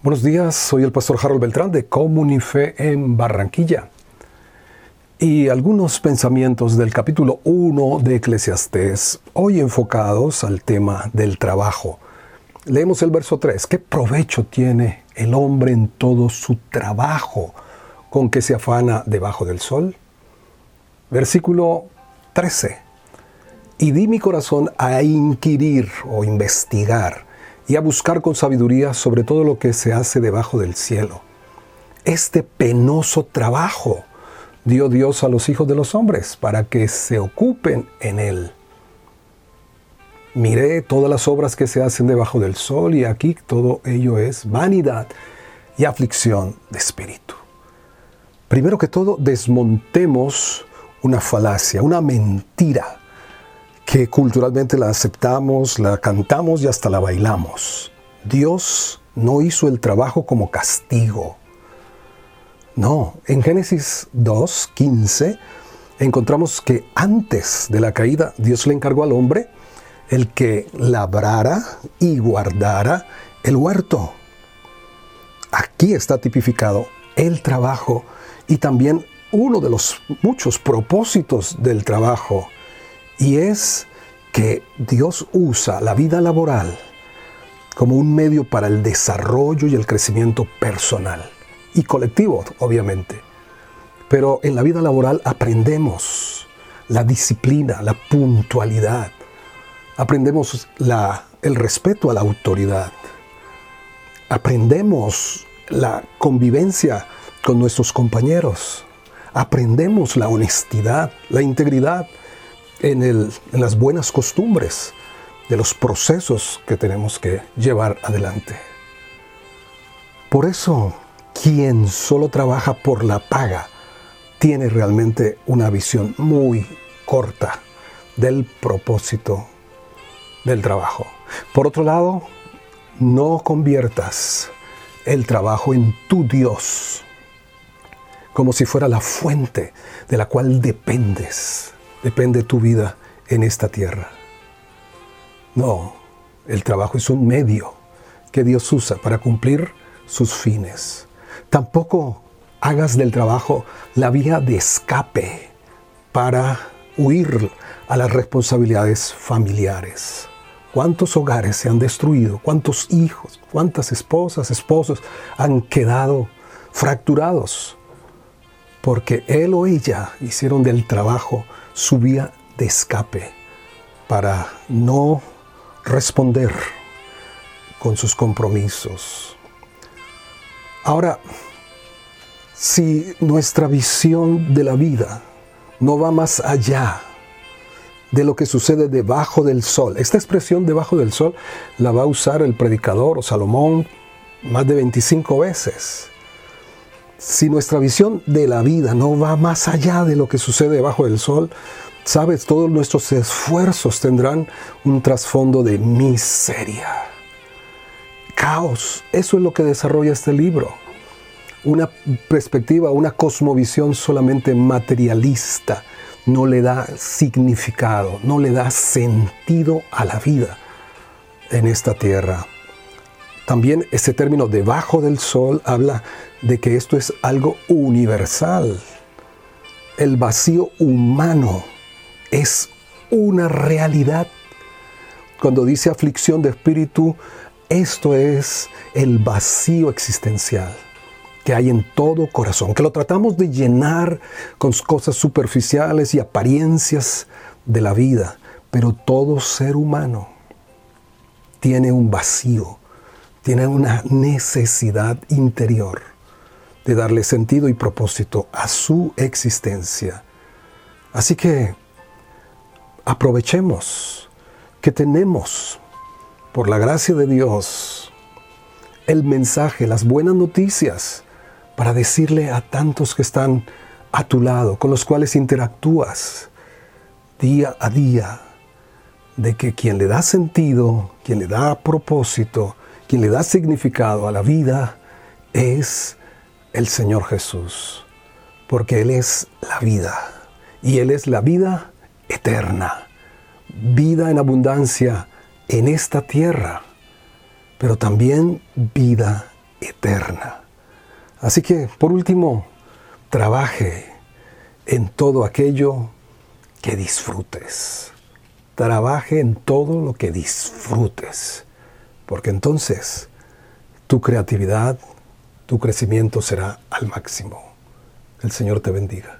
Buenos días, soy el pastor Harold Beltrán de Comunife en Barranquilla. Y algunos pensamientos del capítulo 1 de Eclesiastés, hoy enfocados al tema del trabajo. Leemos el verso 3. ¿Qué provecho tiene el hombre en todo su trabajo con que se afana debajo del sol? Versículo 13. Y di mi corazón a inquirir o investigar y a buscar con sabiduría sobre todo lo que se hace debajo del cielo. Este penoso trabajo dio Dios a los hijos de los hombres para que se ocupen en él. Miré todas las obras que se hacen debajo del sol y aquí todo ello es vanidad y aflicción de espíritu. Primero que todo, desmontemos una falacia, una mentira que culturalmente la aceptamos, la cantamos y hasta la bailamos. Dios no hizo el trabajo como castigo. No, en Génesis 2, 15 encontramos que antes de la caída Dios le encargó al hombre el que labrara y guardara el huerto. Aquí está tipificado el trabajo y también uno de los muchos propósitos del trabajo y es que Dios usa la vida laboral como un medio para el desarrollo y el crecimiento personal y colectivo, obviamente. Pero en la vida laboral aprendemos la disciplina, la puntualidad, aprendemos el respeto a la autoridad, aprendemos la convivencia con nuestros compañeros, aprendemos la honestidad, la integridad, en, las buenas costumbres de los procesos que tenemos que llevar adelante. Por eso, quien solo trabaja por la paga tiene realmente una visión muy corta del propósito del trabajo. Por otro lado, no conviertas el trabajo en tu Dios, como si fuera la fuente de la cual dependes depende tu vida en esta tierra. No, el trabajo es un medio que Dios usa para cumplir sus fines. Tampoco hagas del trabajo la vía de escape para huir a las responsabilidades familiares. ¿Cuántos hogares se han destruido? ¿Cuántos hijos? ¿Cuántas esposas, esposos han quedado fracturados? Porque él o ella hicieron del trabajo su vía de escape para no responder con sus compromisos. Ahora, si nuestra visión de la vida no va más allá de lo que sucede debajo del sol, esta expresión debajo del sol la va a usar el predicador o Salomón más de 25 veces. Si nuestra visión de la vida no va más allá de lo que sucede debajo del sol, sabes, todos nuestros esfuerzos tendrán un trasfondo de miseria. Caos, eso es lo que desarrolla este libro. Una perspectiva, una cosmovisión solamente materialista no le da significado, no le da sentido a la vida en esta tierra. También ese término debajo del sol habla de que esto es algo universal. El vacío humano es una realidad. Cuando dice aflicción de espíritu, esto es el vacío existencial que hay en todo corazón, que lo tratamos de llenar con cosas superficiales y apariencias de la vida, pero todo ser humano tiene un vacío tiene una necesidad interior de darle sentido y propósito a su existencia. Así que aprovechemos que tenemos, por la gracia de Dios, el mensaje, las buenas noticias, para decirle a tantos que están a tu lado, con los cuales interactúas día a día, de que quien le da sentido, quien le da propósito, quien le da significado a la vida es el Señor Jesús, porque Él es la vida y Él es la vida eterna, vida en abundancia en esta tierra, pero también vida eterna. Así que, por último, trabaje en todo aquello que disfrutes. Trabaje en todo lo que disfrutes, porque entonces tu creatividad, tu crecimiento será al máximo. El Señor te bendiga.